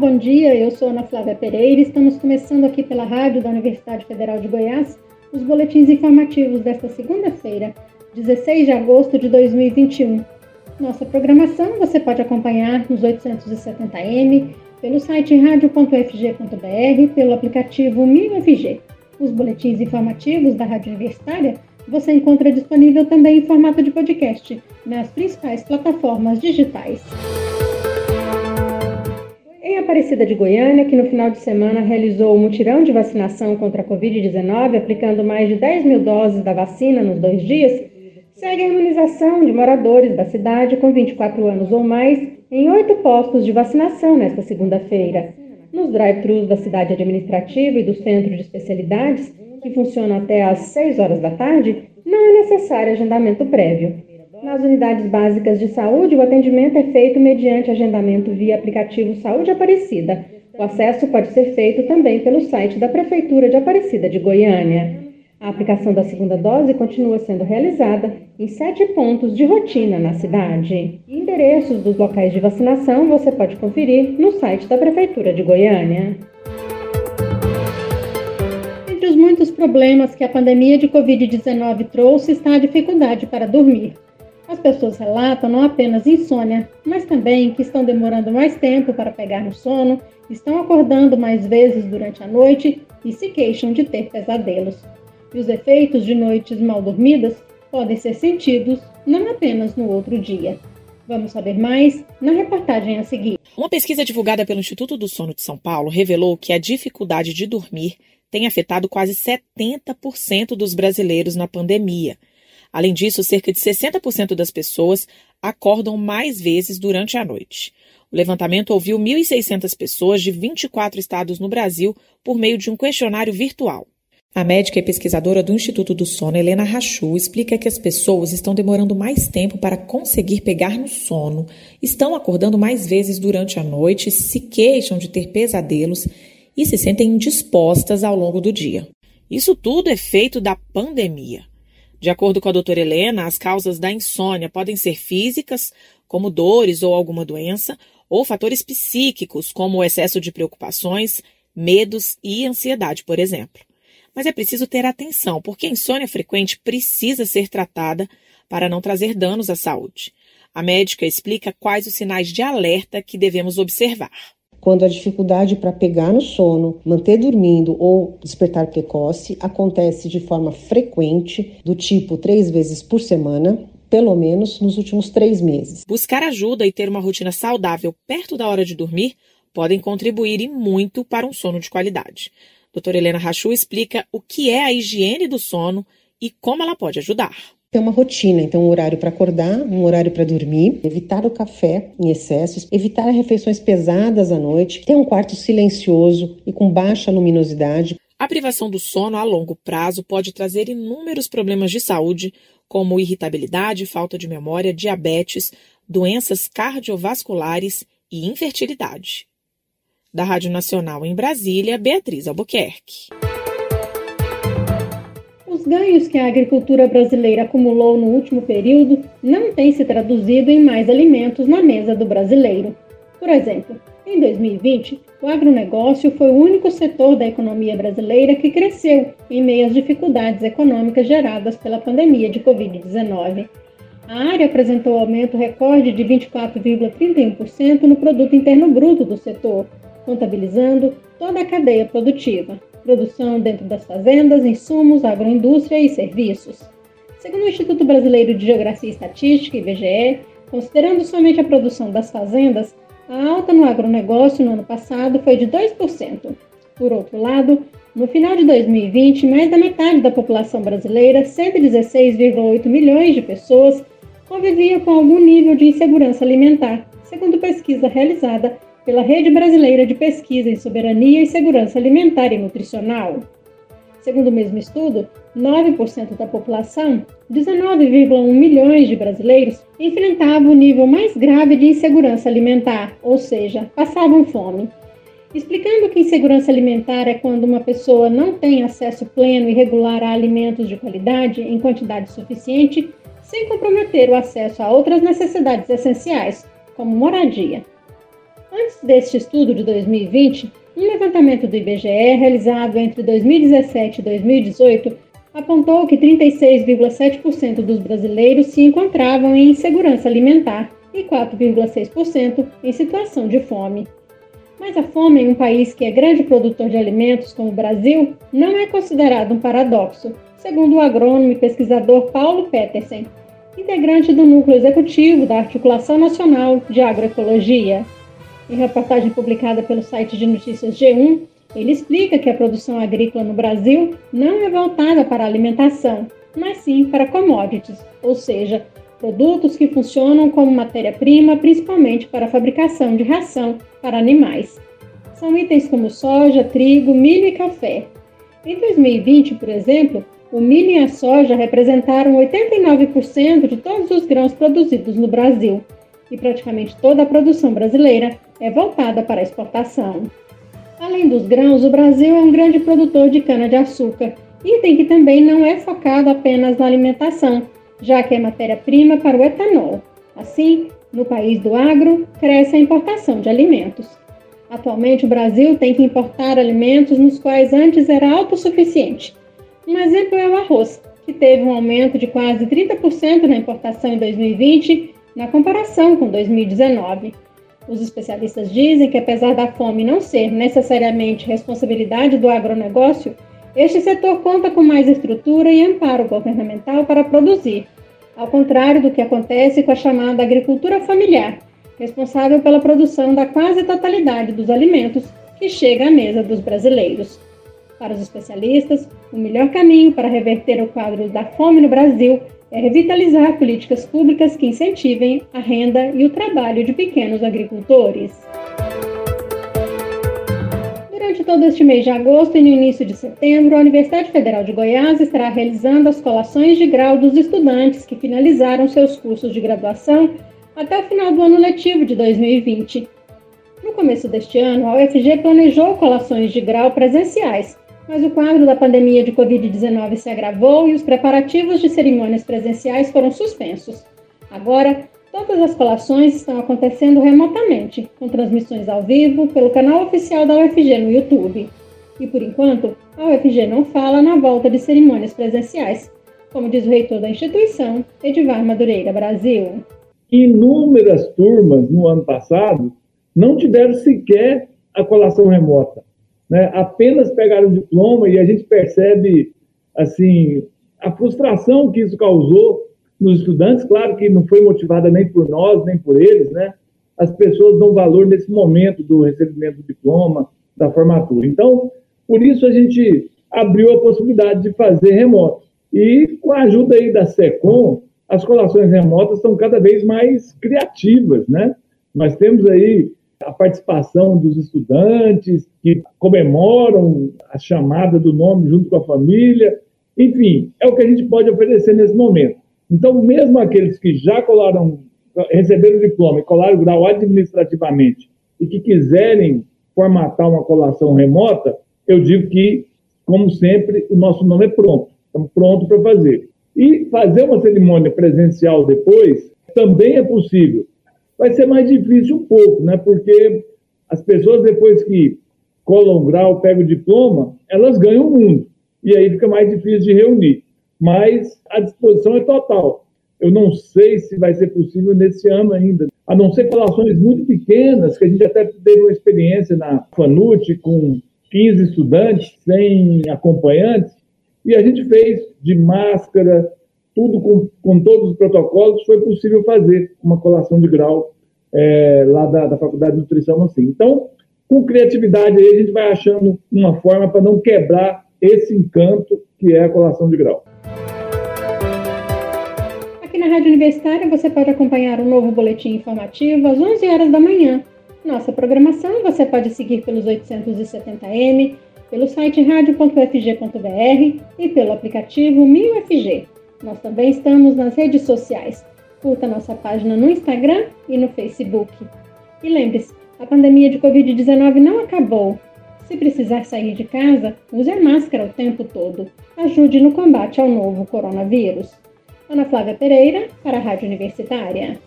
bom dia. Eu sou Ana Flávia Pereira e estamos começando aqui pela rádio da Universidade Federal de Goiás os boletins informativos desta segunda-feira, 16 de agosto de 2021. Nossa programação você pode acompanhar nos 870m, pelo site radio.fg.br, pelo aplicativo MinUFG. Os boletins informativos da Rádio Universitária você encontra disponível também em formato de podcast nas principais plataformas digitais. Em Aparecida de Goiânia, que no final de semana realizou o um mutirão de vacinação contra a Covid-19, aplicando mais de 10 mil doses da vacina nos dois dias, segue a imunização de moradores da cidade com 24 anos ou mais em oito postos de vacinação nesta segunda-feira. Nos drive-thrus da cidade administrativa e do centro de especialidades, que funcionam até às 6 horas da tarde, não é necessário agendamento prévio. Nas unidades básicas de saúde, o atendimento é feito mediante agendamento via aplicativo Saúde Aparecida. O acesso pode ser feito também pelo site da Prefeitura de Aparecida de Goiânia. A aplicação da segunda dose continua sendo realizada em sete pontos de rotina na cidade. Endereços dos locais de vacinação você pode conferir no site da Prefeitura de Goiânia. Entre os muitos problemas que a pandemia de Covid-19 trouxe está a dificuldade para dormir. As pessoas relatam não apenas insônia, mas também que estão demorando mais tempo para pegar no sono, estão acordando mais vezes durante a noite e se queixam de ter pesadelos. E os efeitos de noites mal dormidas podem ser sentidos não apenas no outro dia. Vamos saber mais na reportagem a seguir. Uma pesquisa divulgada pelo Instituto do Sono de São Paulo revelou que a dificuldade de dormir tem afetado quase 70% dos brasileiros na pandemia. Além disso, cerca de 60% das pessoas acordam mais vezes durante a noite. O levantamento ouviu 1.600 pessoas de 24 estados no Brasil por meio de um questionário virtual. A médica e pesquisadora do Instituto do Sono, Helena Rachu, explica que as pessoas estão demorando mais tempo para conseguir pegar no sono, estão acordando mais vezes durante a noite, se queixam de ter pesadelos e se sentem indispostas ao longo do dia. Isso tudo é feito da pandemia. De acordo com a doutora Helena, as causas da insônia podem ser físicas, como dores ou alguma doença, ou fatores psíquicos, como o excesso de preocupações, medos e ansiedade, por exemplo. Mas é preciso ter atenção, porque a insônia frequente precisa ser tratada para não trazer danos à saúde. A médica explica quais os sinais de alerta que devemos observar quando a dificuldade para pegar no sono, manter dormindo ou despertar precoce acontece de forma frequente, do tipo três vezes por semana, pelo menos nos últimos três meses. Buscar ajuda e ter uma rotina saudável perto da hora de dormir podem contribuir e muito para um sono de qualidade. Doutora Helena Rachu explica o que é a higiene do sono e como ela pode ajudar ter uma rotina, então um horário para acordar, um horário para dormir, evitar o café em excessos, evitar refeições pesadas à noite, ter um quarto silencioso e com baixa luminosidade. A privação do sono a longo prazo pode trazer inúmeros problemas de saúde, como irritabilidade, falta de memória, diabetes, doenças cardiovasculares e infertilidade. Da Rádio Nacional em Brasília, Beatriz Albuquerque. Os ganhos que a agricultura brasileira acumulou no último período não têm se traduzido em mais alimentos na mesa do brasileiro. Por exemplo, em 2020, o agronegócio foi o único setor da economia brasileira que cresceu em meio às dificuldades econômicas geradas pela pandemia de Covid-19. A área apresentou aumento recorde de 24,31% no produto interno bruto do setor, contabilizando toda a cadeia produtiva produção dentro das fazendas, insumos, agroindústria e serviços. Segundo o Instituto Brasileiro de Geografia e Estatística, IBGE, considerando somente a produção das fazendas, a alta no agronegócio no ano passado foi de 2%. Por outro lado, no final de 2020, mais da metade da população brasileira, 116,8 milhões de pessoas, convivia com algum nível de insegurança alimentar, segundo pesquisa realizada pela Rede Brasileira de Pesquisa em Soberania e Segurança Alimentar e Nutricional. Segundo o mesmo estudo, 9% da população, 19,1 milhões de brasileiros, enfrentavam o nível mais grave de insegurança alimentar, ou seja, passavam fome. Explicando que insegurança alimentar é quando uma pessoa não tem acesso pleno e regular a alimentos de qualidade em quantidade suficiente, sem comprometer o acesso a outras necessidades essenciais, como moradia. Antes deste estudo de 2020, um levantamento do IBGE realizado entre 2017 e 2018 apontou que 36,7% dos brasileiros se encontravam em insegurança alimentar e 4,6% em situação de fome. Mas a fome em um país que é grande produtor de alimentos como o Brasil não é considerado um paradoxo, segundo o agrônomo e pesquisador Paulo Petersen, integrante do núcleo executivo da Articulação Nacional de Agroecologia. Em reportagem publicada pelo site de notícias G1, ele explica que a produção agrícola no Brasil não é voltada para alimentação, mas sim para commodities, ou seja, produtos que funcionam como matéria-prima principalmente para a fabricação de ração para animais. São itens como soja, trigo, milho e café. Em 2020, por exemplo, o milho e a soja representaram 89% de todos os grãos produzidos no Brasil, e praticamente toda a produção brasileira é voltada para exportação. Além dos grãos, o Brasil é um grande produtor de cana-de-açúcar, item que também não é focado apenas na alimentação, já que é matéria-prima para o etanol. Assim, no país do agro, cresce a importação de alimentos. Atualmente, o Brasil tem que importar alimentos nos quais antes era autossuficiente. Um exemplo é o arroz, que teve um aumento de quase 30% na importação em 2020, na comparação com 2019. Os especialistas dizem que, apesar da fome não ser necessariamente responsabilidade do agronegócio, este setor conta com mais estrutura e amparo governamental para produzir, ao contrário do que acontece com a chamada agricultura familiar, responsável pela produção da quase totalidade dos alimentos que chega à mesa dos brasileiros. Para os especialistas, o melhor caminho para reverter o quadro da fome no Brasil é revitalizar políticas públicas que incentivem a renda e o trabalho de pequenos agricultores. Durante todo este mês de agosto e no início de setembro, a Universidade Federal de Goiás estará realizando as colações de grau dos estudantes que finalizaram seus cursos de graduação até o final do ano letivo de 2020. No começo deste ano, a UFG planejou colações de grau presenciais, mas o quadro da pandemia de Covid-19 se agravou e os preparativos de cerimônias presenciais foram suspensos. Agora, todas as colações estão acontecendo remotamente, com transmissões ao vivo pelo canal oficial da UFG no YouTube. E por enquanto, a UFG não fala na volta de cerimônias presenciais, como diz o reitor da instituição, Edivar Madureira Brasil. Inúmeras turmas no ano passado não tiveram sequer a colação remota né, apenas pegaram o diploma e a gente percebe assim a frustração que isso causou nos estudantes, claro que não foi motivada nem por nós, nem por eles, né? As pessoas dão valor nesse momento do recebimento do diploma, da formatura. Então, por isso a gente abriu a possibilidade de fazer remoto. E com a ajuda aí da SECOM, as colações remotas estão cada vez mais criativas, né? Nós temos aí a participação dos estudantes que comemoram a chamada do nome junto com a família. Enfim, é o que a gente pode oferecer nesse momento. Então, mesmo aqueles que já colaram, receberam o diploma e colaram o grau administrativamente e que quiserem formatar uma colação remota, eu digo que, como sempre, o nosso nome é pronto. Estamos prontos para fazer. E fazer uma cerimônia presencial depois também é possível vai ser mais difícil um pouco, né? Porque as pessoas, depois que colam o grau, pegam o diploma, elas ganham o mundo. E aí fica mais difícil de reunir. Mas a disposição é total. Eu não sei se vai ser possível nesse ano ainda. A não ser colações muito pequenas, que a gente até teve uma experiência na FANUT com 15 estudantes, sem acompanhantes, e a gente fez de máscara, tudo com, com todos os protocolos, foi possível fazer uma colação de grau é, lá da, da Faculdade de Nutrição assim. Então, com criatividade aí, a gente vai achando uma forma para não quebrar esse encanto que é a colação de grau. Aqui na Rádio Universitária você pode acompanhar um novo boletim informativo às 11 horas da manhã. Nossa programação você pode seguir pelos 870m, pelo site radio.fg.br e pelo aplicativo 1000FG. Nós também estamos nas redes sociais. Curta nossa página no Instagram e no Facebook. E lembre-se, a pandemia de Covid-19 não acabou. Se precisar sair de casa, use a máscara o tempo todo. Ajude no combate ao novo coronavírus. Ana Flávia Pereira, para a Rádio Universitária.